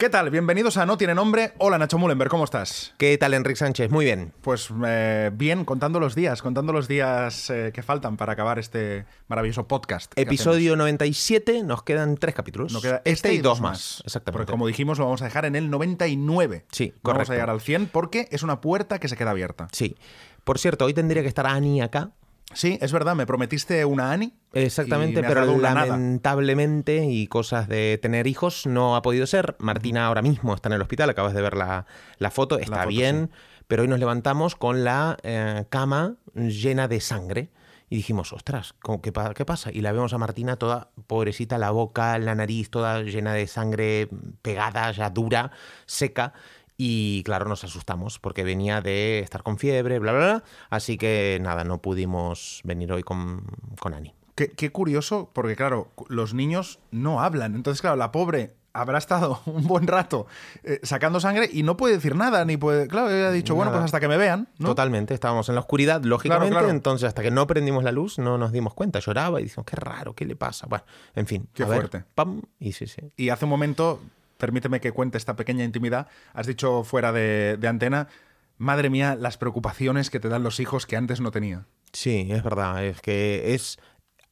¿Qué tal? Bienvenidos a No Tiene Nombre. Hola Nacho Mullenberg, ¿cómo estás? ¿Qué tal, Enrique Sánchez? Muy bien. Pues eh, bien, contando los días, contando los días eh, que faltan para acabar este maravilloso podcast. Episodio 97, nos quedan tres capítulos. Nos queda este y dos más. Exactamente. Porque como dijimos, lo vamos a dejar en el 99. Sí, Vamos correcto. a llegar al 100 porque es una puerta que se queda abierta. Sí. Por cierto, hoy tendría que estar Ani acá. Sí, es verdad, me prometiste una Ani. Exactamente, pero una nada. lamentablemente y cosas de tener hijos no ha podido ser. Martina ahora mismo está en el hospital, acabas de ver la, la foto, está foto, bien, pero hoy nos levantamos con la eh, cama llena de sangre. Y dijimos, ostras, ¿cómo- ¿qué, ¿qué pasa? Y la vemos a Martina toda pobrecita, la boca, la nariz toda llena de sangre pegada, ya dura, seca. Y claro, nos asustamos porque venía de estar con fiebre, bla, bla, bla. Así que nada, no pudimos venir hoy con, con Ani. Qué, qué curioso, porque claro, los niños no hablan. Entonces, claro, la pobre habrá estado un buen rato eh, sacando sangre y no puede decir nada, ni puede. Claro, ella ha dicho, bueno, pues hasta que me vean. ¿no? Totalmente, estábamos en la oscuridad, lógicamente, claro. entonces hasta que no prendimos la luz no nos dimos cuenta, lloraba y decimos, qué raro, ¿qué le pasa? Bueno, en fin, Qué a ver, fuerte. pam, y sí, sí. Y hace un momento, permíteme que cuente esta pequeña intimidad, has dicho fuera de, antena, madre mía, las preocupaciones que te dan los hijos que antes no tenía. Sí, es verdad, es que es,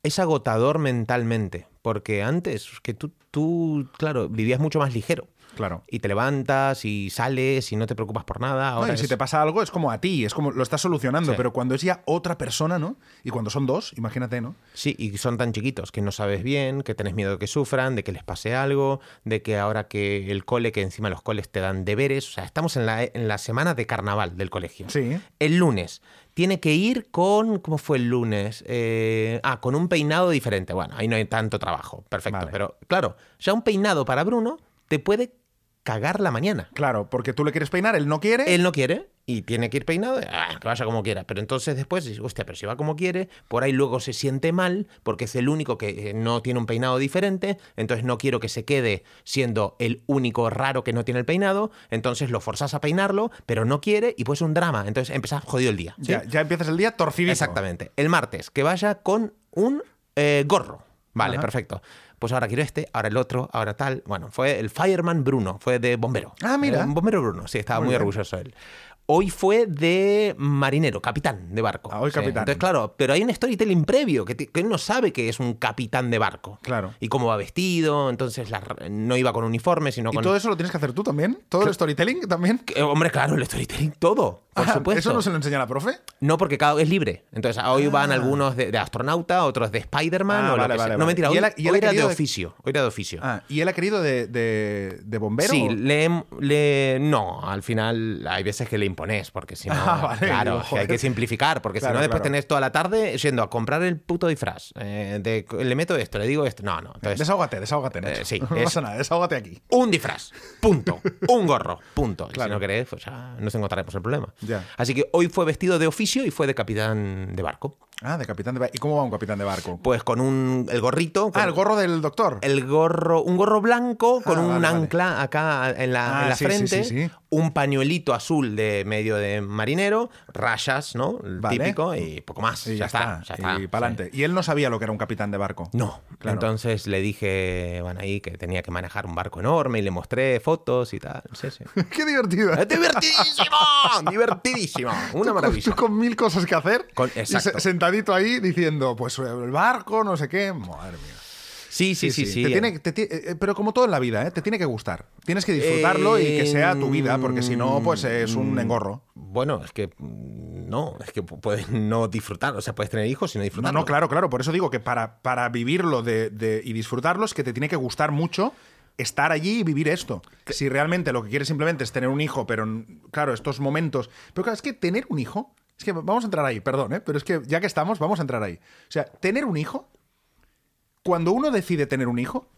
es agotador mentalmente, porque antes que tú, tú, claro, vivías mucho más ligero. Claro. Y te levantas y sales y no te preocupas por nada. No, Ahora si te pasa algo es como a ti, es como lo estás solucionando, Sí. pero cuando es ya otra persona, ¿no? Y cuando son dos, imagínate, ¿no? Sí, y son tan chiquitos que no sabes bien, que tenés miedo de que sufran, de que les pase algo, de que ahora que el cole, que encima los coles te dan deberes, o sea, estamos en la, en la semana de carnaval del colegio. Sí. El lunes tiene que ir con, ¿cómo fue el lunes? Eh, ah, con un peinado diferente. Bueno, ahí no hay tanto trabajo, perfecto. Vale. Pero claro, ya un peinado para Bruno te puede cagar la mañana. Claro, porque tú le quieres peinar, él no quiere. Él no quiere y tiene que ir peinado, ah, que vaya como quiera. Pero entonces después dices, hostia, pero si va como quiere, por ahí luego se siente mal porque es el único que eh, no tiene un peinado diferente, entonces no quiero que se quede siendo el único raro que no tiene el peinado, entonces lo forzas a peinarlo, pero no quiere y pues es un drama. Entonces empezás jodido el día. ¿sí? ya, ya empiezas el día torcidito. Exactamente. El martes, que vaya con un eh, gorro. Vale, Ajá. perfecto. Pues ahora quiero este, ahora el otro, ahora tal. Bueno, fue el Fireman Bruno, fue de bombero. Ah, mira. Eh, bombero Bruno, sí, estaba Muy muy, orgulloso él. Hoy fue de marinero, capitán de barco. Ah, hoy Sí. capitán. Entonces, claro, pero hay un storytelling previo que, te- que él no sabe que es un capitán de barco. Claro. Y cómo va vestido, entonces la- no iba con uniforme, sino ¿Y con. todo eso lo tienes que hacer tú también? ¿Todo el storytelling también? Eh, Hombre, claro, el storytelling, todo. Por Ah, supuesto. ¿Eso no se lo enseña la profe? No, porque cada es libre. Entonces, hoy van Ah. algunos de, de astronauta, otros de Spider-Man Ah, vale, vale, No, mentira, ¿Y hoy, él y él hoy era de oficio. Hoy era de oficio. Ah, ¿y él ha querido de, de, de bombero? Sí, le, le- no, al final hay veces que le impones, porque si no, claro, hay que simplificar, porque Claro, si no después claro. tenés toda la tarde yendo a comprar el puto disfraz, eh, de, le meto esto, le digo esto, no, no, entonces, Desahógate, desahógate. Eh, sí, no es- pasa nada, desahógate aquí. un disfraz, punto, un gorro, punto. Y Claro. Si no querés, pues ya nos encontraremos el problema. Así que hoy fue vestido de oficio y fue de capitán de barco. Ah, de capitán de barco. ¿Y cómo va un capitán de barco? Pues con un, el gorrito, con Ah, el gorro del doctor. el gorro, un gorro blanco con Ah, un vale, vale. ancla acá en la, Ah, en la sí, frente, sí, sí. un pañuelito azul de medio de marinero, rayas, ¿no? El Vale. típico y poco más. Y ya, está, ya está. Y para adelante. Y él no sabía lo que era un capitán de barco. No, Claro. entonces le dije, bueno, ahí que tenía que manejar un barco enorme y le mostré fotos y tal. Sí, sí. ¡Qué divertido! ¡Es divertidísimo! ¡Divertidísimo! Una maravilla. Tú con mil cosas que hacer. Con- y exacto. se- sentadito ahí diciendo, pues el barco, no sé qué. Madre mía. Sí, sí, sí, sí. Te tiene- te ti- eh, pero como todo en la vida, ¿eh? te tiene que gustar. Tienes que disfrutarlo y que sea tu vida, porque si no, pues es Mm. un engorro. Bueno, es que mm, no, es que pu- puedes no disfrutar, o sea, puedes tener hijos y no No, disfrutarlo. no, claro, claro. Por eso digo que para, para vivirlo de, de- y disfrutarlo es que te tiene que gustar mucho estar allí y vivir esto. Si realmente lo que quieres simplemente es tener un hijo, pero mm, claro, estos momentos. Pero claro, es que tener un hijo. Es que vamos a entrar ahí, perdón, ¿eh? pero es que ya que estamos, vamos a entrar ahí. O sea, tener un hijo. Cuando uno decide tener un hijo,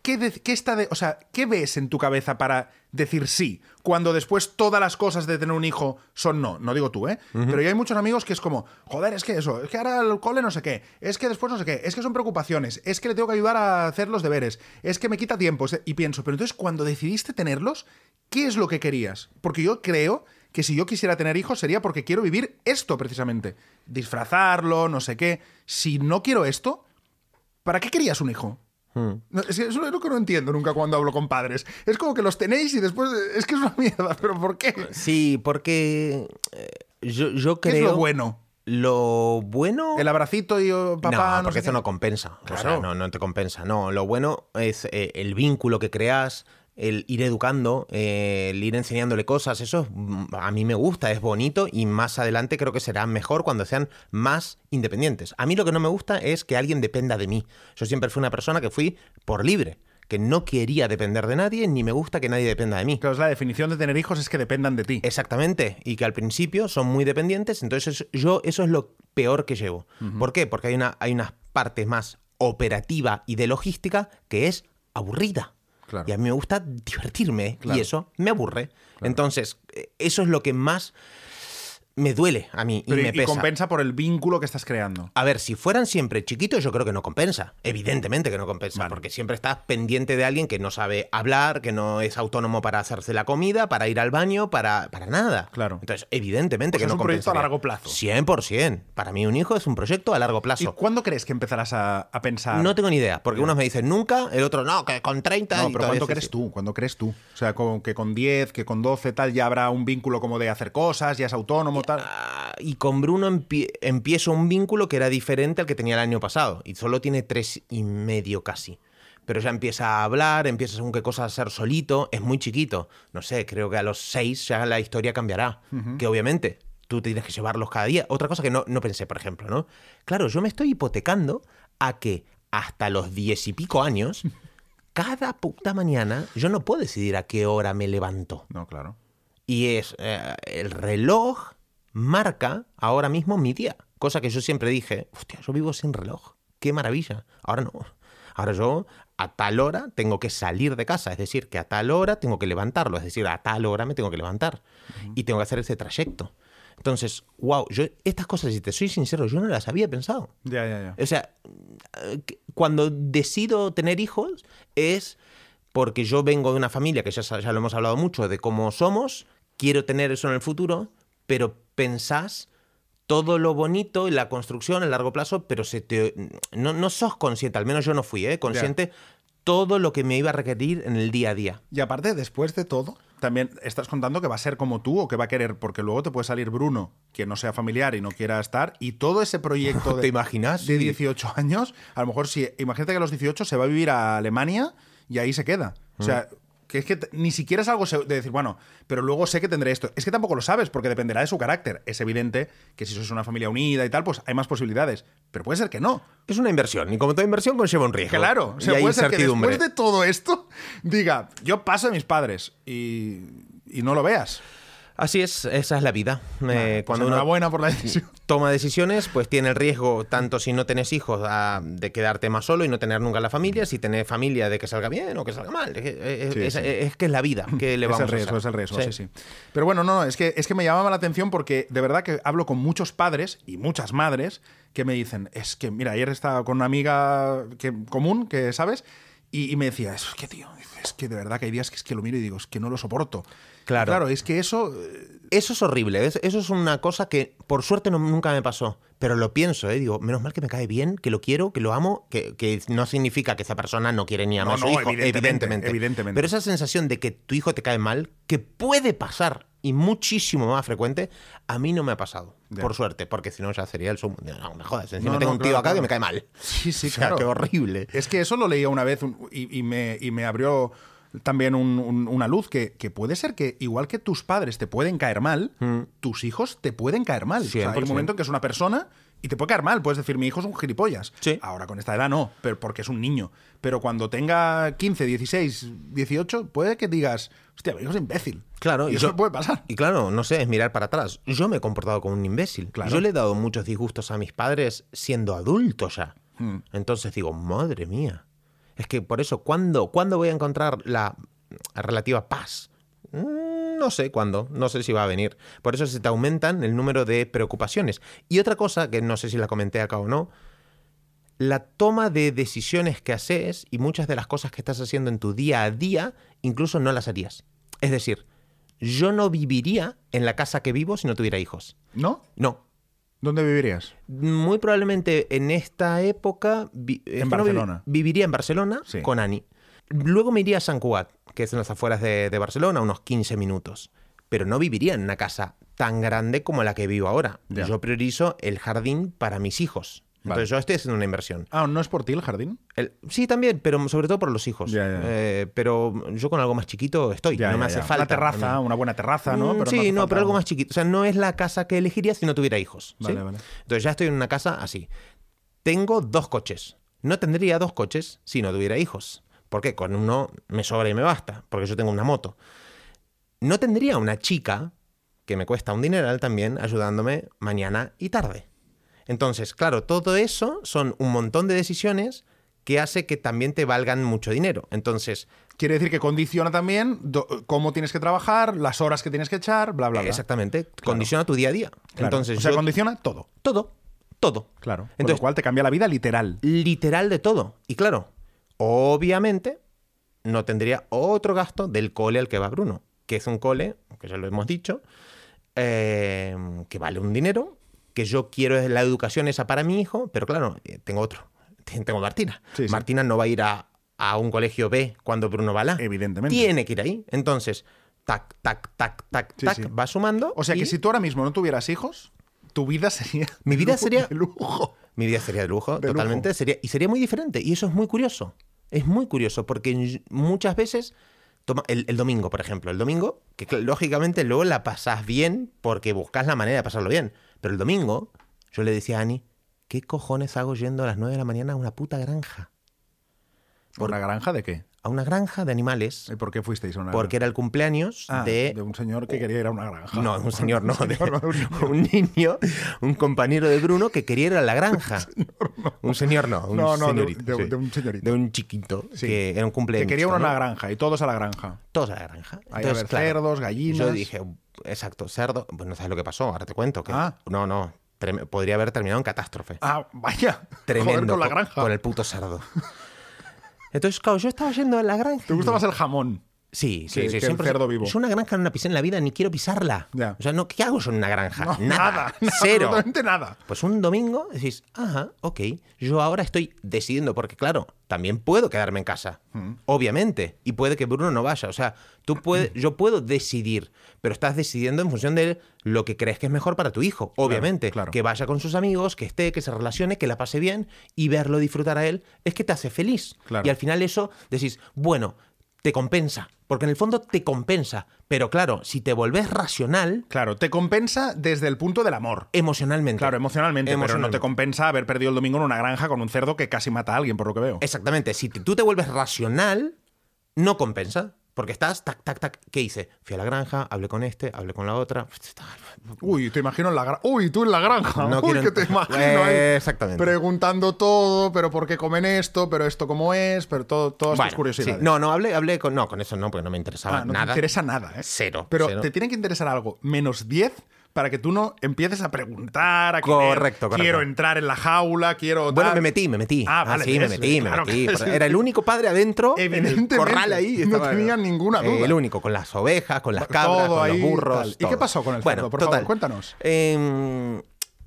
¿qué, de- qué está de, o sea, ¿qué ves en tu cabeza para decir sí? Cuando después todas las cosas de tener un hijo son no. No digo tú, ¿eh? Pero ya hay muchos amigos que es como, joder, es que eso, es que ahora el cole no sé qué, es que después no sé qué, es que son preocupaciones, es que le tengo que ayudar a hacer los deberes, es que me quita tiempo. Y pienso, pero entonces cuando decidiste tenerlos, ¿qué es lo que querías? Porque yo creo que si yo quisiera tener hijos sería porque quiero vivir esto precisamente. Disfrazarlo, no sé qué. Si no quiero esto, ¿para qué querías un hijo? Hmm. No, es que eso es lo que no entiendo nunca cuando hablo con padres. Es como que los tenéis y después es que es una mierda, pero ¿por qué? Sí, porque eh, yo, yo ¿Qué creo... es lo bueno? Lo bueno... El abracito y oh, papá. no, no porque sé eso qué. no compensa. O sea, Claro. no, no te compensa. No, lo bueno es eh, el vínculo que creas, el ir educando, eh, el ir enseñándole cosas. Eso es, a mí me gusta, es bonito y más adelante creo que será mejor cuando sean más independientes. A mí lo que no me gusta es que alguien dependa de mí. Yo siempre fui una persona que fui por libre, que no quería depender de nadie, ni me gusta que nadie dependa de mí. Claro, la definición de tener hijos es que dependan de ti. Exactamente, y que al principio son muy dependientes, entonces yo eso es lo peor que llevo. ¿Por qué? Porque hay una, hay una parte más operativa y de logística que es aburrida. Claro. Y a mí me gusta divertirme Claro. y eso me aburre. Entonces, eh, eso es lo que más me duele a mí y Pero y- me y pesa. compensa por el vínculo que estás creando. A ver, si fueran siempre chiquitos, yo creo que no compensa. Evidentemente que no compensa, Vale. porque siempre estás pendiente de alguien que no sabe hablar, que no es autónomo para hacerse la comida, para ir al baño, para, para nada. Claro. Entonces, evidentemente Pues que es no un proyecto a largo plazo. 100%. Para mí un hijo es un proyecto a largo ¿Y plazo. cuándo crees que empezarás a, a pensar? No tengo ni idea, porque unos me dicen nunca, el otro no, que con 30 No, y pero todavía ¿cuánto sí, crees sí. tú? ¿Cuándo crees tú? O sea, con, que con 10, que con 12 tal ya habrá un vínculo como de hacer cosas, ya es autónomo tal. Ah, Y con Bruno empie- empiezo un vínculo que era diferente al que tenía el año pasado. Y solo tiene tres y medio casi. Pero ya empieza a hablar, empieza según qué cosas a hacer solito. Es muy chiquito. No sé, creo que a los seis ya la historia cambiará. Que obviamente tú tienes que llevarlos cada día. Otra cosa que no, no pensé, por ejemplo, ¿no? Claro, yo me estoy hipotecando a que hasta los diez y pico años, cada puta mañana, yo no puedo decidir a qué hora me levanto. No, claro. Y es eh, el reloj marca ahora mismo mi día. Cosa que yo siempre dije, hostia, yo vivo sin reloj. Qué maravilla. Ahora no. Ahora yo a tal hora tengo que salir de casa. Es decir, que a tal hora tengo que levantarlo. Es decir, a tal hora me tengo que levantar. Y tengo que hacer ese trayecto. Entonces, wow, yo estas cosas, si te soy sincero, yo no las había pensado. Ya, ya, ya. O sea, cuando decido tener hijos es porque yo vengo de una familia que ya, ya lo hemos hablado mucho de cómo somos, quiero tener eso en el futuro, pero pensás todo lo bonito y la construcción a largo plazo, pero se te, no, no sos consciente, al menos yo no fui, ¿eh? consciente todo lo que me iba a requerir en el día a día. Y aparte, después de todo, también estás contando que va a ser como tú o que va a querer, porque luego te puede salir Bruno, que no sea familiar y no quiera estar, y todo ese proyecto de, ¿Te imaginas? de Sí. 18 años, a lo mejor si, imagínate que a los 18 se va a vivir a Alemania y ahí se queda. O sea, que es que ni siquiera es algo de decir, bueno, pero luego sé que tendré esto. Es que tampoco lo sabes, porque dependerá de su carácter. Es evidente que si sois una familia unida y tal, pues hay más posibilidades. Pero puede ser que no. Es una inversión, y como toda inversión conlleva un riesgo. Claro, o sea, puede ser que después de todo esto diga, yo paso de mis padres y, y no lo veas. Así es, esa es la vida. Eh, Pues cuando uno enhorabuena por la decisión. toma decisiones, pues tiene el riesgo, tanto si no tenés hijos, a- de quedarte más solo y no tener nunca la familia, si tenés familia, de que salga bien o que salga mal. Es, es- Sí, es- sí. es que es la vida. que le es vamos el riesgo, a es el riesgo, sí. sí, Pero bueno, no, no, es que, es que me llamaba la atención porque de verdad que hablo con muchos padres y muchas madres que me dicen, es que, mira, ayer estaba con una amiga que, común, que sabes, y, y me decía, es que, tío, es que de verdad que hay días que es que lo miro y digo, es que no lo soporto. Claro. Claro, es que eso... eh, Eso es horrible. es- eso es una cosa que por suerte no- nunca me pasó. Pero lo pienso, ¿eh? Digo, menos mal que me cae bien, que lo quiero, que lo amo, que, que no significa que esa persona no quiere ni amar No, a su no, hijo. evidentemente, evidentemente. Pero esa sensación de que tu hijo te cae mal, que puede pasar y muchísimo más frecuente, a mí no me ha pasado. Por suerte, porque si no ya sería el sumo. No, me jodas. Encima No, tengo un tío claro, acá claro. que me cae mal. Sí, sí, O sea, claro. qué horrible. Es que eso lo leía una vez y me, y me abrió también un- un- una luz que, que puede ser que igual que tus padres te pueden caer mal, tus hijos te pueden caer mal. O sea, hay un 100%. momento en que es una persona y te puede caer mal. Puedes decir, mi hijo es un gilipollas. Sí. Ahora con esta edad no, pero porque es un niño. Pero cuando tenga 15, 16, 18, puede que digas, hostia, mi hijo es imbécil. Claro, y y eso yo- puede pasar. Y claro, no sé, es mirar para atrás. Yo me he comportado como un imbécil. Claro. Yo le he dado muchos disgustos a mis padres siendo adulto ya. Hmm. Entonces digo, madre mía. Es que por eso, ¿cuándo, ¿cuándo voy a encontrar la relativa paz? Mm, No sé cuándo, no sé si va a venir. Por eso se te aumentan el número de preocupaciones. Y otra cosa, que no sé si la comenté acá o no, la toma de decisiones que haces y muchas de las cosas que estás haciendo en tu día a día, incluso no las harías. Es decir, yo no viviría en la casa que vivo si no tuviera hijos. ¿No? No. ¿Dónde vivirías? Muy probablemente en esta época vi- no vi- Barcelona. viviría en Barcelona Sí. con Ani. Luego me iría a San Cugat, que es en las afueras de, de Barcelona, unos 15 minutos. Pero no viviría en una casa tan grande como la que vivo ahora. Ya. Yo priorizo el jardín para mis hijos. Vale. Entonces yo estoy haciendo una inversión. Ah, ¿no es por ti el jardín? El- sí, también, pero sobre todo por los hijos. Ya, ya. Eh, pero yo con algo más chiquito estoy. Ya, no me hace falta. Una terraza, mí. una buena terraza, ¿no? Mm, Pero sí, no, pero algo más chiquito. O sea, no es la casa que elegiría si no tuviera hijos. ¿sí? Vale, vale. Entonces ya estoy en una casa así. Tengo dos coches. No tendría dos coches si no tuviera hijos. Porque con uno me sobra y me basta, porque yo tengo una moto. No tendría una chica, que me cuesta un dineral también, ayudándome mañana y tarde. Entonces, claro, todo eso son un montón de decisiones que hace que también te valgan mucho dinero. Entonces, Quiere decir que condiciona también do- cómo tienes que trabajar, las horas que tienes que echar, bla, bla, bla. exactamente, condiciona tu día a día. Claro. Entonces, o sea, yo- condiciona todo. todo, todo. Claro. Con Entonces- lo cual te cambia la vida literal. literal de todo. Y claro, obviamente no tendría otro gasto del cole al que va Bruno, que es un cole, que ya lo hemos dicho, eh, que vale un dinero, que yo quiero la educación esa para mi hijo, pero claro, eh, tengo otro, tengo Martina. Sí, sí. Martina no va a ir a, a un colegio B cuando Bruno va a la. Evidentemente. Tiene que ir ahí. Entonces, tac, tac, tac, tac, Sí, tac, va sumando. O sea que si tú ahora mismo no tuvieras hijos, tu vida sería. Mi vida de lujo- sería- de lujo. Mi vida sería de lujo, De totalmente. lujo. Sería, y sería muy diferente. Y eso es muy curioso. Es muy curioso porque muchas veces. Toma, el, el domingo, por ejemplo. El domingo, que lógicamente luego la pasás bien porque buscas la manera de pasarlo bien. Pero el domingo, yo le decía a Ani, ¿qué cojones hago yendo a las 9 de la mañana a una puta granja? ¿Una granja de qué? A una granja de animales. ¿Y ¿Por qué fuisteis a una Porque era el cumpleaños granja? Ah, de. de un señor que quería ir a una granja. No, un señor no, de- un niño. un compañero de Bruno que quería ir a la granja. Un señor no, un No, no, señorito. de- sí. de un señorito. De un chiquito Sí. que era un Que cumpleaños. quería ir a ¿no? una granja y todos a la granja. Todos a la granja. A Entonces, ver claro, cerdos, gallinas. Yo dije, exacto, cerdo. Pues no sabes lo que pasó, ahora te cuento. Que, Ah. No, no. podría haber terminado en catástrofe. Ah, vaya. Tremendo. Joder, con la granja. Con el puto cerdo. Entonces, claro, yo estaba yendo a la granja. ¿Te gusta más el jamón? Sí, sí, que- sí. que el siempre- cerdo vivo? Yo una granja no la pisé en la vida, ni quiero pisarla. Ya. O sea, no, ¿qué hago yo en una granja? No, nada. nada, Cero. Absolutamente nada. Pues un domingo decís, ajá, ok, yo ahora estoy decidiendo, porque claro, también puedo quedarme en casa, Mm. obviamente, y puede que Bruno no vaya, o sea, tú puedes, yo puedo decidir, pero estás decidiendo en función de lo que crees que es mejor para tu hijo, obviamente, claro. que vaya con sus amigos, que esté, que se relacione, que la pase bien y verlo disfrutar a él, es que te hace feliz. Claro. Y al final eso decís, bueno, te compensa, porque en el fondo te compensa, pero claro, si te volvés racional, Claro, te compensa desde el punto del amor. emocionalmente. Claro, emocionalmente, pero no Emocionalmente. te compensa haber perdido el domingo en una granja con un cerdo que casi mata a alguien, por lo que veo. Exactamente. Si tú te vuelves racional, no compensa. Porque estás, tac, tac, tac. ¿Qué hice? Fui a la granja, hablé con este, hablé con la otra. Uy, te imagino en la granja. Uy, tú en la granja. No Uy, quiero que te imagino Eh, ahí exactamente. Preguntando todo, pero por qué comen esto, pero esto cómo es, pero todo, todas Bueno, tus curiosidades. sí. No, no, hablé, hablé con. No, con eso no, porque no me interesaba Ah, no nada. te interesa nada, ¿eh? Cero. Pero cero. te tiene que interesar algo menos 10 para que tú no empieces a preguntar, a querer, Correcto, correcto. quiero entrar en la jaula, quiero Bueno, me metí, me metí. Ah, vale, sí, me metí, me metí. que. Era el único padre adentro. en el Evidentemente, corral ahí. no tenía ninguna Eh, duda. el único, con las ovejas, con las Todo cabras, con ahí, los burros. tal. ¿Y todo. qué pasó con el bueno, cerdo? Por total. favor, cuéntanos. Eh,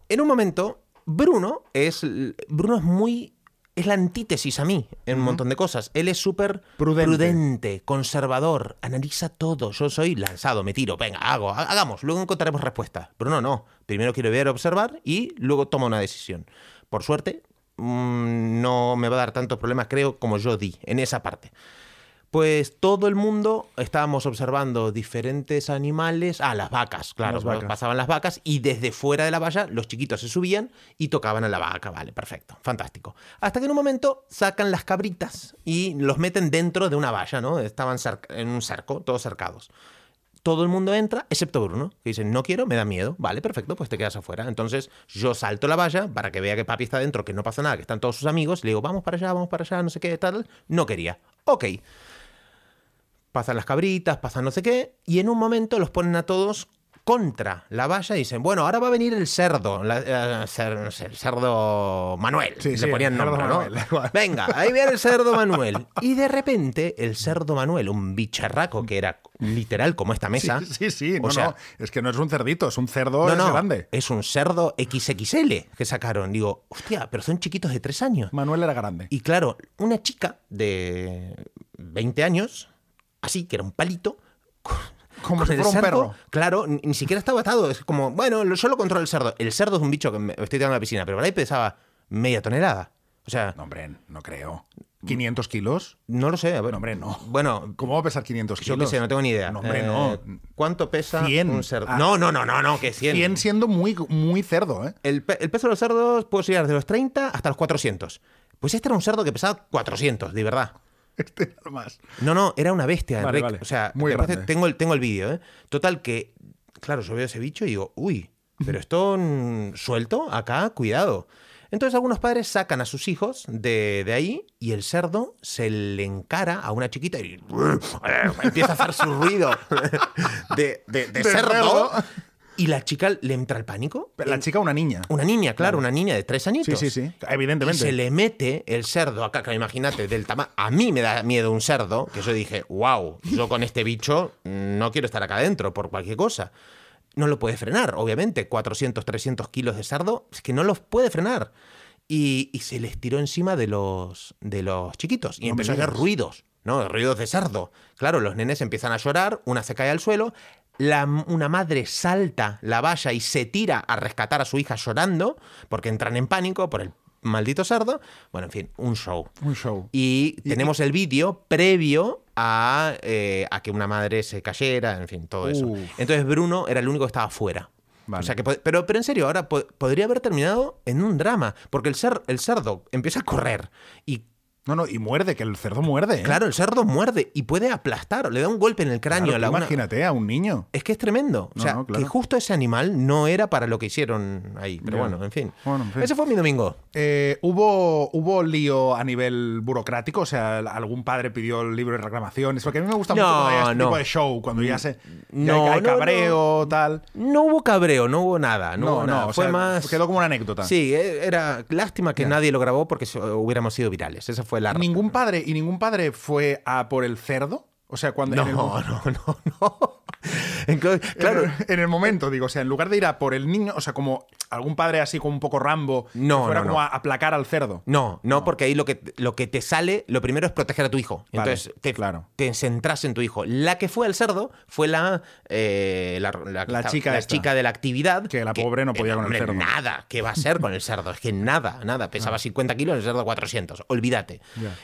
en un momento, Bruno es. Bruno es muy. Es la antítesis a mí en un montón de cosas. Él es súper Prudente. prudente, conservador, analiza todo. Yo soy lanzado, me tiro, venga, hago, ha- hagamos, luego encontraremos respuesta. Bruno no. Primero quiero ver, observar y luego toma una decisión. Por suerte, mm, no me va a dar tantos problemas, creo, como yo di en esa parte. Pues todo el mundo estábamos observando diferentes animales. Ah, las vacas, claro. Las vacas. Pasaban las vacas y desde fuera de la valla los chiquitos se subían y tocaban a la vaca. Vale, perfecto, fantástico. Hasta que en un momento sacan las cabritas y los meten dentro de una valla, ¿no? Estaban en un cerco, todos cercados. Todo el mundo entra, excepto Bruno, que dice, no quiero, me da miedo. Vale, perfecto, pues te quedas afuera. Entonces yo salto la valla para que vea que papi está dentro, que no pasa nada, que están todos sus amigos. Le digo, vamos para allá, vamos para allá, no sé qué, tal. No quería. Ok. Pasan las cabritas, pasan no sé qué, y en un momento los ponen a todos contra la valla y dicen, bueno, ahora va a venir el cerdo, la- eh, cer- no sé, el cerdo Manuel. Sí, le sí, ponían nombre, ¿no? Manuel. Venga, ahí viene el cerdo Manuel. Y de repente el cerdo Manuel, un bicharraco que era literal como esta mesa. Sí, sí, sí, no, o sea, no, es que no es un cerdito, es un cerdo no, no, grande. es un cerdo XXL que sacaron. Digo, hostia, pero son chiquitos de tres años. Manuel era grande. Y claro, una chica de 20 años, así, que era un palito, con- Como con si el fuera un cerdo, perro. Claro, ni, ni siquiera estaba atado. Es como, bueno, yo lo controlo el cerdo. El cerdo es un bicho que me estoy tirando a la piscina, pero por ahí pesaba media tonelada. O sea, No, hombre, no creo. ¿500 kilos? no lo sé. a ver. No, hombre, no. Bueno, ¿Cómo va a pesar 500 yo kilos? qué sé, no tengo ni idea. No, hombre, Eh, no. ¿Cuánto pesa 100. un cerdo? Ah. No, no, no, no, no, que 100. 100 siendo muy, muy cerdo, ¿eh? El, pe- el peso de los cerdos puede llegar de los 30 hasta los 400. Pues este era un cerdo que pesaba 400, de verdad. Este era más. No, no, era una bestia, Vale. O sea, Muy tengo el, tengo el vídeo, ¿eh? Total que, claro, yo veo ese bicho y digo, uy, pero esto mm, suelto acá, cuidado. Entonces algunos padres sacan a sus hijos de, de ahí y el cerdo se le encara a una chiquita y empieza a hacer su ruido de, de- de De cerdo. Y la chica le entra el pánico. La chica, una niña. Una niña, claro, una niña de tres añitos. Sí, sí, sí. Y Evidentemente. se le mete el cerdo acá, claro, imagínate, del tamaño. A mí me da miedo un cerdo, que yo dije, wow, yo con este bicho no quiero estar acá adentro por cualquier cosa. No lo puede frenar, obviamente. 400, 300 kilos de cerdo, es que no los puede frenar. Y, y se les tiró encima de los, de los chiquitos y No empezó a hacer ruidos, ¿no? Ruidos de cerdo. Claro, los nenes empiezan a llorar, una se cae al suelo, la, una madre salta la valla y se tira a rescatar a su hija llorando, porque entran en pánico por el maldito cerdo. Bueno, en fin, un show. Un show. Y tenemos el vídeo previo a, eh, a que una madre se cayera, en fin, todo eso. Entonces Bruno era el único que estaba fuera. Vale. O sea que, pero, pero en serio, ahora po- podría haber terminado en un drama, porque el, cer- el cerdo empieza a correr y No, no, y muerde, que el cerdo muerde. ¿eh? claro, el cerdo muerde y puede aplastar, le da un golpe en el cráneo. Claro, a la- una- imagínate a un niño. es que es tremendo. O No, sea, no, claro. que justo ese animal no era para lo que hicieron ahí. Pero bueno, en fin. Bueno, en fin. Ese fue mi domingo. Eh, ¿hubo, ¿Hubo lío a nivel burocrático? O sea, algún padre pidió el libro de reclamaciones. Porque a mí me gusta No, mucho cuando hay este tipo de show, cuando ya se. ya hay no, cabreo, tal. No hubo cabreo, no hubo nada. No, No, hubo nada. o fue sea, más. quedó como una anécdota. Sí, eh, era lástima que Ya. nadie lo grabó porque hubiéramos sido virales. Esa fue la ¿Y ningún padre y ningún padre fue a por el cerdo? O sea, cuando No, el, no, no, no. Entonces, claro. en, el- en el momento, digo, o sea, en lugar de ir a por el niño, o sea, como algún padre así como un poco Rambo, No, que fuera no, como no. a aplacar al cerdo. No, no, porque ahí lo que, lo que te sale, lo primero es proteger a tu hijo. Vale, Entonces te, claro. te centras en tu hijo. La que fue al cerdo fue la, eh, la, chica la esta. chica de la actividad. Que la pobre no podía con el cerdo. Nada, ¿qué va a ser con el cerdo? Es que nada, nada. Pesaba 50 kilos, el cerdo 400. Olvídate.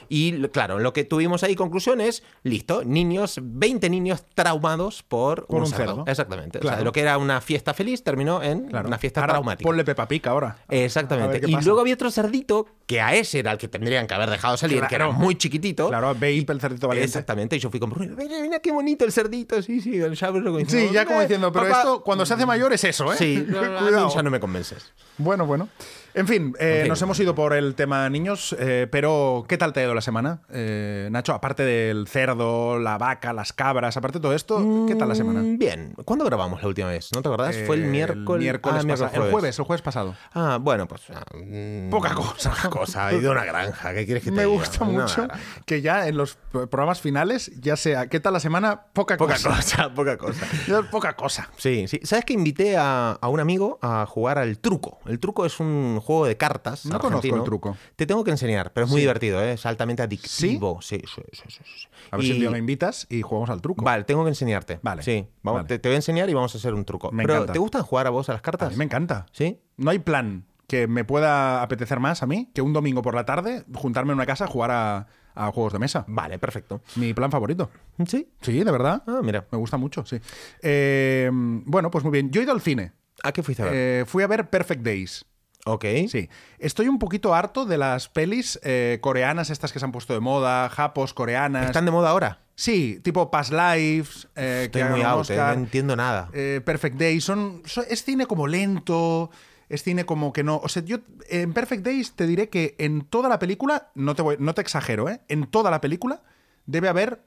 Y claro, lo que tuvimos ahí conclusión es, listo, niños, 20 niños traumados por, Por un cerdo. cerdo. Exactamente. O sea, Claro. de lo que era una fiesta feliz terminó en Claro. una fiesta Ahora, traumática. Ponle Peppa Pig ahora. Exactamente. Y luego había otro cerdito que a ese era el que tendrían que haber dejado salir, que era Claro. muy chiquitito. Claro, Babe, el cerdito valiente. Exactamente. Y yo fui con Bruno. Mira, mira qué bonito el cerdito. Sí, sí. Bruno como Sí, ya como "Eh, diciendo, pero papá". esto cuando se hace mayor es eso, ¿eh? Sí, Cuidado. ya no me convences. Bueno, bueno. En fin, eh, En fin. nos hemos ido por el tema niños, eh, pero ¿qué tal te ha ido la semana, eh, Nacho? Aparte del cerdo, la vaca, las cabras, aparte de todo esto, ¿qué tal la semana? Mm, Bien. ¿Cuándo grabamos la última vez? ¿No te acordás? Fue el Eh, miércoles. miércoles ah, pasado. miércoles, El jueves, el jueves pasado. Ah, bueno, pues. mm, Poca cosa. Poca cosa. He ido a una granja. ¿Qué quieres que te Me diga? gusta Una mucho que ya en los programas finales ya sea ¿qué tal la semana? Poca, Poca cosa. cosa, poca cosa. Poca cosa. Sí, sí. ¿Sabes que invité a, a un amigo a jugar al truco? El truco es un juego de cartas. No conozco argentino. el truco. Te tengo que enseñar, pero es muy Sí. divertido, ¿eh? es altamente adictivo. Sí, sí, sí, sí, sí. A ver si un día me invitas y jugamos al truco. Vale, tengo que enseñarte. Vale, Sí, vamos, vale. Te, te voy a enseñar y vamos a hacer un truco. Me pero, encanta. ¿te gustan jugar a vos a las A cartas? mí me encanta. ¿Sí? No hay plan que me pueda apetecer más a mí que un domingo por la tarde juntarme en una casa a jugar a, a juegos de mesa. Vale, perfecto. Mi plan favorito. ¿Sí? Sí, de verdad. Ah, mira. Me gusta mucho, sí. Eh, bueno, pues muy bien. Yo he ido al cine. ¿A qué fuiste a ver? Eh, fui a ver Perfect Days. Ok. Sí. Estoy un poquito harto de las pelis eh, coreanas, estas que se han puesto de moda, japos, coreanas. ¿Están de moda ahora? Sí, tipo Past Lives. eh, que Estoy muy ganan out, eh, no entiendo nada. eh, Perfect Days. Son, son- es cine como lento. Es cine como que no. O sea, yo en Perfect Days te diré que en toda la película, no te, voy- no te exagero, ¿eh? En toda la película debe haber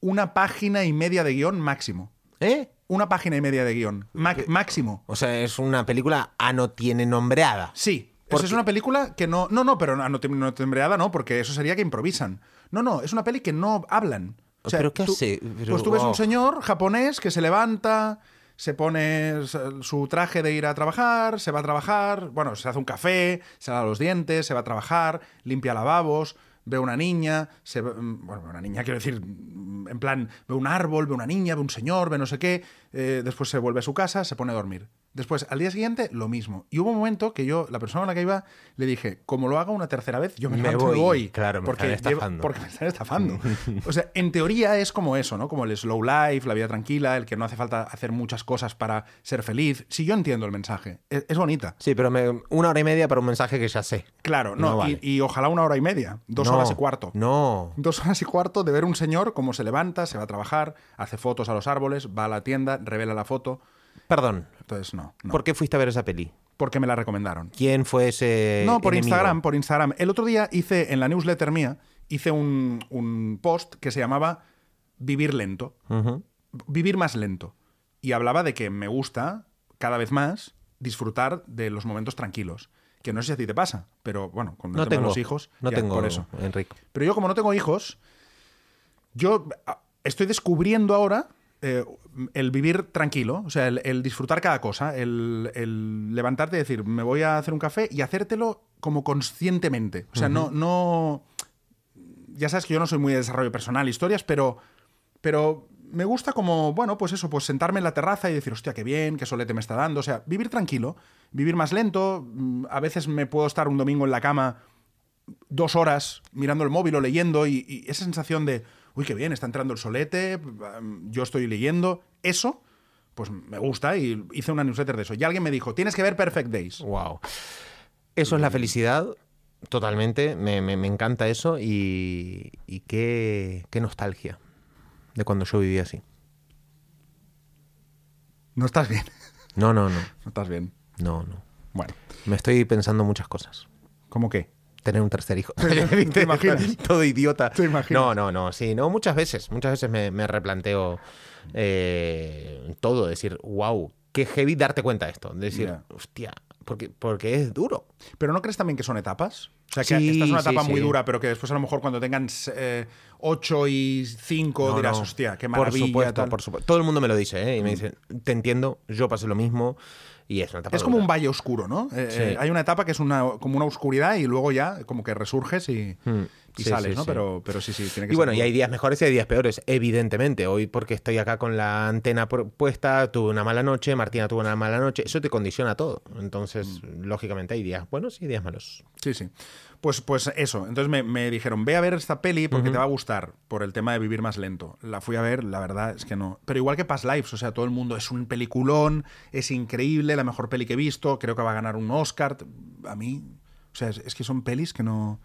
una página y media de guion máximo. ¿Eh? Una página y media de guion. Ma- máximo. O sea, es una película A no tiene nombreada. Sí. ¿Por Eso es una película que no. No, no, pero no, no, tem- no tembreada, no, porque eso sería que improvisan. No, no, es una peli que no hablan. O sea, ¿Pero qué tú- hace? Pero, pues tú ves wow. un señor japonés que se levanta, se pone su traje de ir a trabajar, se va a trabajar, bueno, se hace un café, se lava los dientes, se va a trabajar, limpia lavabos, ve una niña, se ve- mm, bueno, una niña, quiero decir, mm, en plan, ve un árbol, ve una niña, ve un señor, ve no sé qué, eh, después se vuelve a su casa, se pone a dormir. Después, al día siguiente, lo mismo. Y hubo un momento que yo, la persona con la que iba, le dije, como lo haga una tercera vez, yo me, Me voy. voy. Claro, me porque están estafando. porque me están estafando. o sea, en teoría es como eso, ¿no? Como el slow life, la vida tranquila, el que no hace falta hacer muchas cosas para ser feliz. Si yo entiendo el mensaje, es, es bonita. Sí, pero me- una hora y media para un mensaje que ya sé. Claro, no, No vale. y, y ojalá una hora y media, dos No, horas y cuarto. No. Dos horas y cuarto de ver un señor cómo se levanta, se va a trabajar, hace fotos a los árboles, va a la tienda, revela la foto. Perdón. Entonces, no. no. ¿Por qué fuiste a ver esa peli? Porque me la recomendaron. ¿Quién fue ese No, por enemigo? Instagram, por Instagram. El otro día hice, en la newsletter mía, hice un, un post que se llamaba Vivir lento. Vivir más lento. Y hablaba de que me gusta, cada vez más, disfrutar de los momentos tranquilos. Que no sé si a ti te pasa, pero bueno, con el No tema de tengo los hijos, No ya, tengo por eso. Enrique. Pero yo, como no tengo hijos, yo ah, estoy descubriendo ahora eh, el vivir tranquilo, o sea, el, el disfrutar cada cosa, el, el levantarte y decir, me voy a hacer un café y hacértelo como conscientemente. O sea, no, no. Ya sabes que yo no soy muy de desarrollo personal, historias, pero. Pero me gusta como, bueno, pues eso, pues sentarme en la terraza y decir, hostia, qué bien, qué solete me está dando. O sea, vivir tranquilo, vivir más lento. Mm, A veces me puedo estar un domingo en la cama dos horas mirando el móvil o leyendo y, y esa sensación de, uy, qué bien, está entrando el solete, mm, yo estoy leyendo, eso, pues me gusta y hice una newsletter de eso. Y alguien me dijo, tienes que ver Perfect Days. Wow. Eso es la felicidad, totalmente. Me, me- me encanta eso y, y qué, qué nostalgia de cuando yo vivía así. No estás bien, No, no, no. no estás bien. No, no. Bueno, Me estoy pensando muchas cosas. ¿cómo qué? Tener un tercer hijo. ¿Te imaginas? Todo idiota. ¿Te imaginas? No, no, no. Sí, no, muchas veces. Muchas veces me, me replanteo eh, todo. Decir, wow, qué heavy darte cuenta de esto. Decir, Ya. hostia, porque, porque es duro. ¿Pero no crees también que son etapas? O sea, que Sí, esta es una etapa sí. muy dura, pero que después a lo mejor cuando tengan 8 y 5 No, dirás, no. hostia, qué Por maravilla. supuesto, tal". Mm. por supuesto. Todo el mundo me lo dice, ¿eh? Y me dicen, te entiendo, yo pasé lo mismo. Y es una etapa Es como un valle oscuro, ¿no? Eh, Sí. eh, hay una etapa que es una, como una oscuridad y luego ya como que resurges y, Mm. Y Sí, sales, sí, ¿no? sí. Pero, pero sí, sí, tiene que Y ser bueno, y hay días mejores y hay días peores, evidentemente. Hoy porque estoy acá con la antena pu- puesta, tuve una mala noche, Martina tuvo una mala noche, eso te condiciona todo. Entonces, Mm. lógicamente hay días buenos y días malos. Sí, sí. Pues, pues eso. Entonces me, me dijeron, ve a ver esta peli porque te va a gustar por el tema de vivir más lento. La fui a ver, la verdad es que no. Pero igual que Past Lives, o sea, todo el mundo es un peliculón, es increíble, la mejor peli que he visto, creo que va a ganar un Oscar. A mí, o sea, es, es que son pelis que no...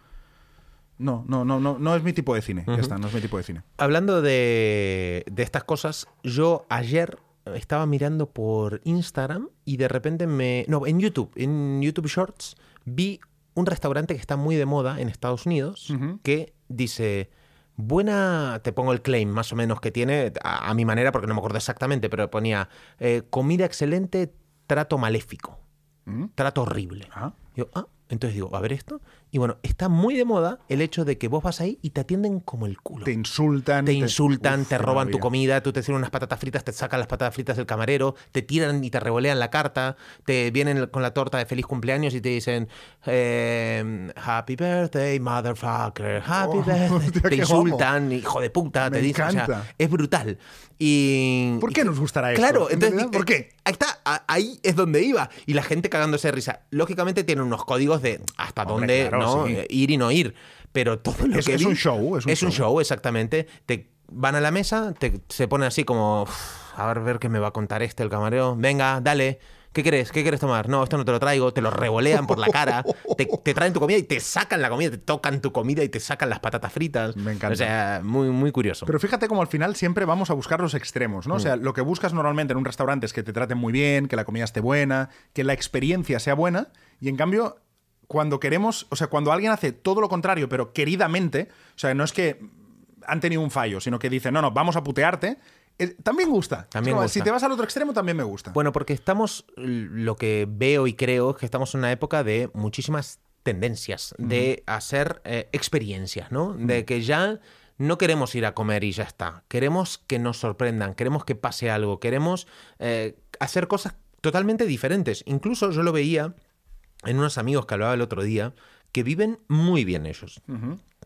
No, no, no, no, no es mi tipo de cine. Ya está, no es mi tipo de cine. Hablando de, de estas cosas, yo ayer estaba mirando por Instagram y de repente me... No, en YouTube, en YouTube Shorts, vi un restaurante que está muy de moda en Estados Unidos que dice... Buena, te pongo el claim más o menos que tiene, a, a mi manera, porque no me acuerdo exactamente, pero ponía eh, comida excelente, trato maléfico, ¿Mm? trato horrible. Ah. Yo, ah, entonces digo, a ver esto. Y bueno, está muy de moda el hecho de que vos vas ahí y te atienden como el culo Te insultan. te insultan, Uf, te roban tu comida, tú te sirven unas patatas fritas, te sacan las patatas fritas del camarero, te tiran y te revolean la carta, te vienen con la torta de feliz cumpleaños y te dicen eh, Happy birthday, motherfucker, happy Oh, birthday. hostia, te insultan, hijo de puta, Me te dicen. o sea, es brutal. Y, ¿Por qué nos gustará esto? Claro, En entonces, ¿por qué? Ahí está, ahí es donde iba. Y la gente cagándose de risa. Lógicamente tienen unos códigos de hasta Hombre, dónde claro, ¿no? sí. Eh, ir y no ir. Pero todo lo Es- que es vi- un show, es un show. show, exactamente. Te van a la mesa, te, se ponen así como, "Uf, a ver, ver qué me va a contar este, el camarero. Venga, dale. ¿Qué querés? ¿Qué quieres tomar? No, esto no te lo traigo. Te lo revolean por la cara. te, te traen tu comida y te sacan la comida. Te tocan tu comida y te sacan las patatas fritas. Me encanta. O sea, muy, muy curioso. Pero fíjate como al final siempre vamos a buscar los extremos, ¿no? O Mm. sea, lo que buscas normalmente en un restaurante es que te traten muy bien, que la comida esté buena, que la experiencia sea buena, y en cambio, cuando queremos, o sea, cuando alguien hace todo lo contrario, pero queridamente, o sea, no es que han tenido un fallo, sino que dicen, no, no, vamos a putearte, eh, también gusta. También gusta. Si te vas al otro extremo, también me gusta. Bueno, porque estamos, lo que veo y creo es que estamos en una época de muchísimas tendencias, de hacer eh, experiencias, ¿no? De que ya no queremos ir a comer y ya está. Queremos que nos sorprendan, queremos que pase algo, queremos eh, hacer cosas totalmente diferentes. Incluso yo lo veía en unos amigos que hablaba el otro día, que viven muy bien ellos,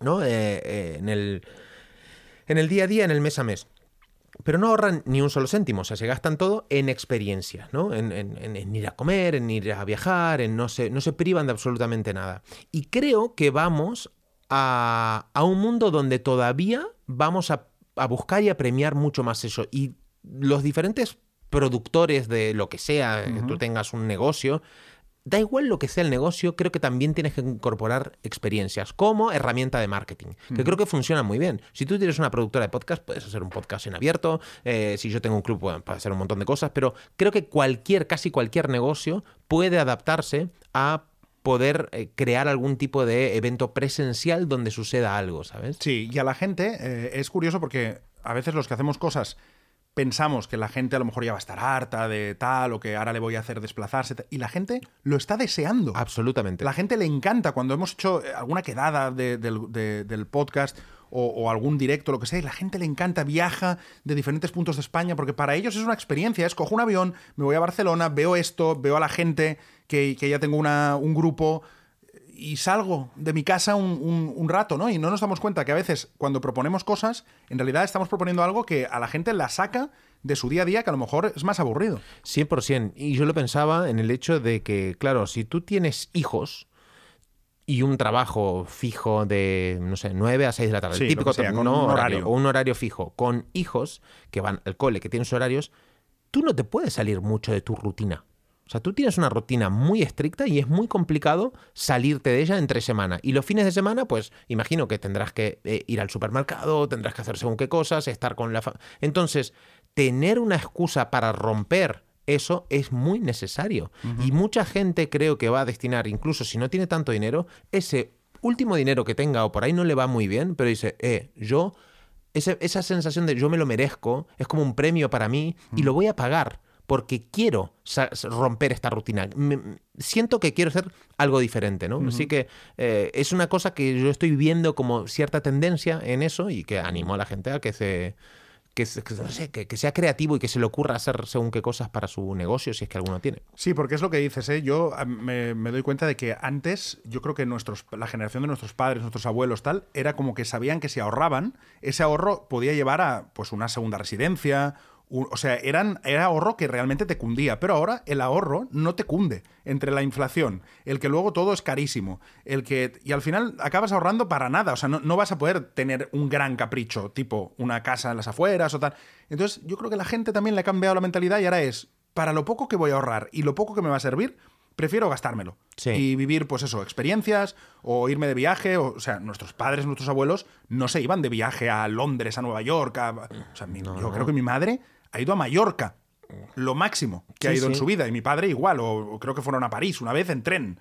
¿no? Eh, eh, en, el, en el día a día, en el mes a mes. Pero no ahorran ni un solo céntimo, o sea, se gastan todo en experiencias, ¿no? En, en- en- en ir a comer, en ir a viajar, en no se, no se privan de absolutamente nada. Y creo que vamos a, a un mundo donde todavía vamos a, a buscar y a premiar mucho más eso. Y los diferentes productores de lo que sea, que tú tengas un negocio, Da igual lo que sea el negocio, creo que también tienes que incorporar experiencias como herramienta de marketing, que creo que funciona muy bien. Si tú tienes una productora de podcast, puedes hacer un podcast en abierto. eh, si yo tengo un club, puedo hacer un montón de cosas, pero creo que cualquier, casi cualquier negocio puede adaptarse a poder eh, crear algún tipo de evento presencial donde suceda algo, ¿sabes? Sí, y a la gente eh, es curioso porque a veces los que hacemos cosas pensamos que la gente a lo mejor ya va a estar harta de tal o que ahora le voy a hacer desplazarse y la gente lo está deseando. Absolutamente. La gente le encanta cuando hemos hecho eh, alguna quedada de- del, de- del podcast o, o algún directo, lo que sea, y la gente le encanta, viaja de diferentes puntos de España, porque para ellos es una experiencia, es cojo un avión, me voy a Barcelona, veo esto, veo a la gente que, que ya tengo una- un grupo y salgo de mi casa un, un- un rato, ¿no? Y no nos damos cuenta que a veces cuando proponemos cosas, en realidad estamos proponiendo algo que a la gente la saca de su día a día, que a lo mejor es más aburrido. 100%. Y yo lo pensaba en el hecho de que, claro, si tú tienes hijos y un trabajo fijo de, no sé, 9 a 6 de la tarde, Sí, el lo típico sea, con no un horario, horario. o un horario fijo, con hijos que van al cole, que tienen sus horarios, tú no te puedes salir mucho de tu rutina. O sea, tú tienes una rutina muy estricta y es muy complicado salirte de ella entre semana. Y los fines de semana, pues imagino que tendrás que eh, ir al supermercado, tendrás que hacer según qué cosas, estar con la familia. Entonces, tener una excusa para romper eso es muy necesario. Y mucha gente creo que va a destinar, incluso si no tiene tanto dinero, ese último dinero que tenga o por ahí no le va muy bien, pero dice, eh, yo, ese- esa sensación de yo me lo merezco, es como un premio para mí y lo voy a pagar porque quiero romper esta rutina. Me- siento que quiero hacer algo diferente, ¿no? Así que eh, es una cosa que yo estoy viendo como cierta tendencia en eso y que animo a la gente a que se... Que, que, no sé, que- que sea creativo y que se le ocurra hacer según qué cosas para su negocio, si es que alguno tiene. Sí, porque es lo que dices, ¿eh? Yo me, me doy cuenta de que antes, yo creo que nuestros, la generación de nuestros padres, nuestros abuelos, tal, era como que sabían que si ahorraban, ese ahorro podía llevar a pues una segunda residencia. O sea, eran, era ahorro que realmente te cundía. Pero ahora el ahorro no te cunde. Entre la inflación, el que luego todo es carísimo, el que. Y al final acabas ahorrando para nada. O sea, no, no vas a poder tener un gran capricho, tipo una casa en las afueras o tal. Entonces, yo creo que la gente también le ha cambiado la mentalidad y ahora es para lo poco que voy a ahorrar y lo poco que me va a servir, prefiero gastármelo. Sí. Y vivir, pues eso, experiencias o irme de viaje. O, o sea, nuestros padres, nuestros abuelos no se iban de viaje a Londres, a Nueva York. a- o sea, mi- yo creo que mi madre ha ido a Mallorca. Lo máximo que ha Sí, ido en su vida. Y mi padre igual. O, o creo que fueron a París una vez en tren.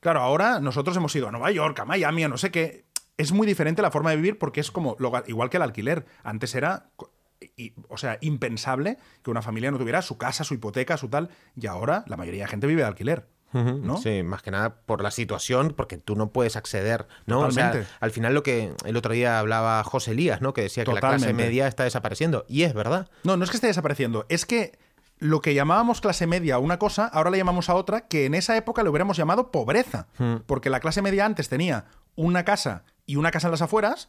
Claro, ahora nosotros hemos ido a Nueva York, a Miami, a no sé qué. Es muy diferente la forma de vivir porque es como, lo- igual que el alquiler. Antes era, y- o sea, impensable que una familia no tuviera su casa, su hipoteca, su tal. Y ahora la mayoría de gente vive de alquiler. ¿No? Sí, más que nada por la situación, porque tú no puedes acceder, ¿no? O sea, Totalmente. al final lo que el otro día hablaba José Elías, ¿no? Que decía que la clase media está desapareciendo. Y es verdad. No, no es que esté desapareciendo, es que lo que llamábamos clase media a una cosa, ahora le llamamos a otra, que en esa época le hubiéramos llamado pobreza. Porque la clase media antes tenía una casa y una casa en las afueras,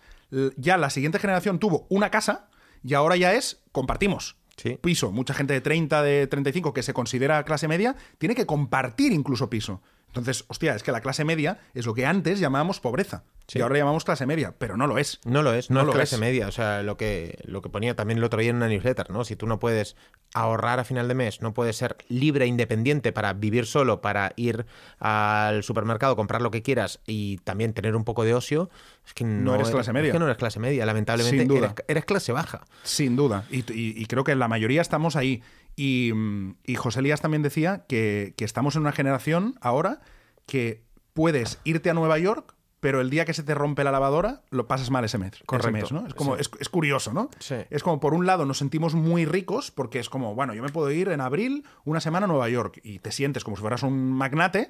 ya la siguiente generación tuvo una casa y ahora ya es compartimos. Piso. Mucha gente de 30, de 35 que se considera clase media tiene que compartir incluso piso. Entonces, hostia, es que la clase media es lo que antes llamábamos pobreza. Sí. Y ahora llamamos clase media, pero no lo es. No lo es, no, No es clase es. media. O sea, lo que, lo que ponía también el otro día en una newsletter, ¿no? Si tú no puedes ahorrar a final de mes, no puedes ser libre e independiente para vivir solo, para ir al supermercado, comprar lo que quieras y también tener un poco de ocio, es que no, eres clase media. Es que no eres clase media, lamentablemente Sin duda. Eres, eres clase baja. Sin duda. Y, y- y creo que la mayoría estamos ahí. Y, mm, y José Elías también decía que, que estamos en una generación ahora que puedes irte a Nueva York pero el día que se te rompe la lavadora, lo pasas mal ese mes. ese Correcto. mes, ¿no? Es como, Sí. es, es curioso, ¿no? Sí. Es como, por un lado, nos sentimos muy ricos porque es como, bueno, yo me puedo ir en abril una semana a Nueva York y te sientes como si fueras un magnate,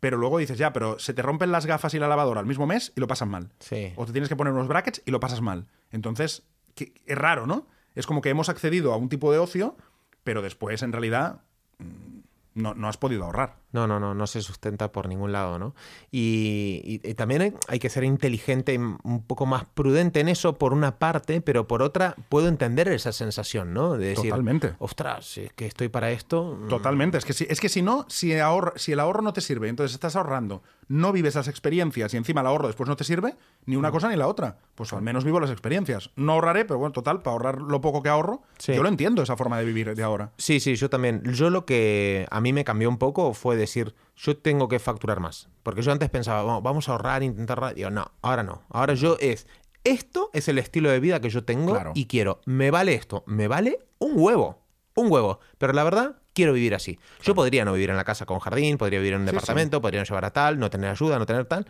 pero luego dices, ya, pero se te rompen las gafas y la lavadora al mismo mes y lo pasas mal. Sí. O te tienes que poner unos brackets y lo pasas mal. Entonces, que- es raro, ¿no? Es como que hemos accedido a un tipo de ocio, pero después, en realidad, mm, no, no has podido ahorrar. No, no, no, no se sustenta por ningún lado, ¿no? Y, y- y también hay, hay que ser inteligente y un poco más prudente en eso por una parte, pero por otra puedo entender esa sensación, ¿no? De decir, Totalmente. ostras, si es que estoy para esto. mm, Totalmente. Es que si, es que si no, si, ahorra- si el ahorro no te sirve, entonces estás ahorrando, no vives las experiencias y encima el ahorro después no te sirve, ni una cosa ni la otra. Pues al menos vivo las experiencias. No ahorraré, pero bueno, total, para ahorrar lo poco que ahorro, Sí. yo lo entiendo, esa forma de vivir de ahora. Sí, sí, yo también. Yo lo que a mí me cambió un poco fue decir, yo tengo que facturar más. Porque yo antes pensaba, "Bueno, vamos a ahorrar, intentar ahorrar. Digo, no, ahora no. Ahora yo es, esto es el estilo de vida que yo tengo Claro. y quiero. Me vale esto, me vale un huevo. Un huevo. Pero la verdad, quiero vivir así. Yo podría no vivir en la casa con jardín, podría vivir en un Sí, departamento, podría no llevar a tal, no tener ayuda, no tener tal.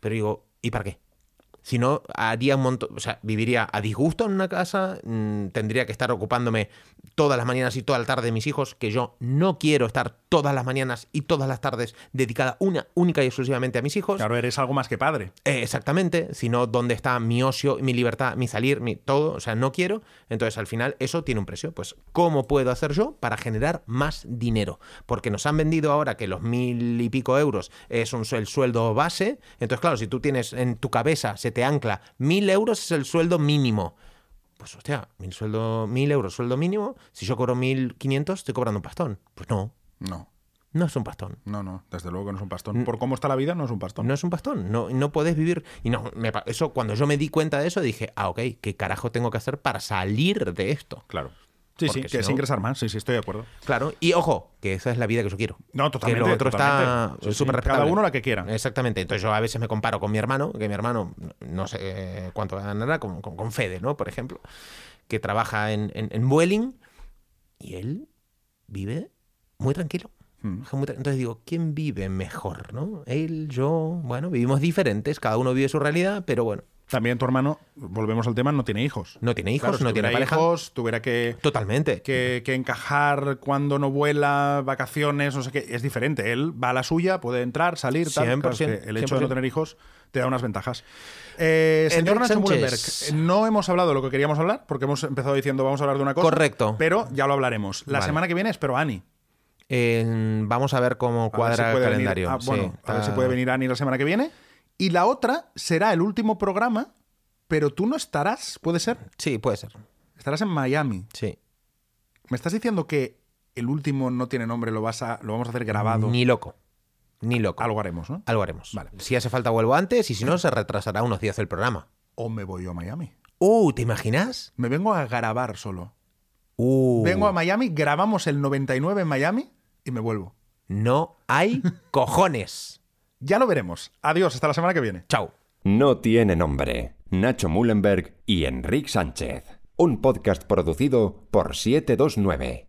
Pero digo, ¿y para qué? Si no, haría un montón, o sea, viviría a disgusto en una casa, mm, tendría que estar ocupándome todas las mañanas y toda la tarde de mis hijos, que yo no quiero estar todas las mañanas y todas las tardes dedicada una única y exclusivamente a mis hijos. Claro, eres algo más que padre. Eh, exactamente, sino dónde está mi ocio, mi libertad, mi salir, mi todo, o sea, no quiero. Entonces, al final, eso tiene un precio. Pues, ¿cómo puedo hacer yo para generar más dinero? Porque nos han vendido ahora que los mil y pico euros es un, el sueldo base. Entonces, claro, si tú tienes en tu cabeza, te ancla mil euros es el sueldo mínimo. Pues, hostia, mil, sueldo, mil euros sueldo mínimo. Si yo cobro mil quinientos, estoy cobrando un pastón. Pues no, No, no es un pastón. no, no, desde luego que no es un pastón. Por cómo está la vida, no es un pastón. No es un pastón, no, no puedes vivir. Y no, me eso cuando yo me di cuenta de eso dije, ah, ok, ¿qué carajo tengo que hacer para salir de esto? Claro. Sí, sí, que si es no- ingresar más, sí, sí, estoy de acuerdo. Claro, y ojo, que esa es la vida que yo quiero. No, totalmente. Que lo otro está totalmente. Sí, sí. súper Cada uno la que quiera. Exactamente. Entonces yo a veces me comparo con mi hermano, que mi hermano, no sé eh, cuánto ganará, con, con, con Fede, ¿no? Por ejemplo, que trabaja en, en, en Vueling y él vive muy tranquilo. Mm. Entonces digo, ¿quién vive mejor, no? Él, yo, bueno, vivimos diferentes, cada uno vive su realidad, pero bueno, También tu hermano, volvemos al tema, no tiene hijos. no tiene hijos, Claro, si no tiene pareja. hijos, tuviera que, Totalmente. que, que encajar cuando no vuela, vacaciones, no sé qué, es diferente. Él va a la suya, puede entrar, salir, tal. Claro, es que 100%, el hecho de no 100%. tener hijos te da unas ventajas. Eh, señor Nacho Mullenberg, no hemos hablado de lo que queríamos hablar, porque hemos empezado diciendo vamos a hablar de una cosa. Correcto. Pero ya lo hablaremos. La Vale. semana que viene espero a Ani. Eh, vamos a ver cómo A ver si cuadra el venir- calendario. ah, bueno, Sí, a ver si puede venir Ani la semana que viene. Y la otra será el último programa, pero tú no estarás, puede ser. Sí, puede ser. Estarás en Miami. Sí. ¿Me estás diciendo que el último no tiene nombre, lo, vas a, lo vamos a hacer grabado? Ni loco. Ni loco. Algo haremos, ¿no? Algo haremos. Vale. Si hace falta vuelvo antes y si no, se retrasará unos días el programa. O me voy yo a Miami. Uh, ¿te imaginas? Me vengo a grabar solo. Uh, Vengo a Miami, grabamos el 99 en Miami y me vuelvo. no hay cojones. Ya lo veremos. Adiós, hasta la semana que viene. Chao. No tiene nombre. Nacho Mullenberg y Enrique Sánchez. Un podcast producido por 729.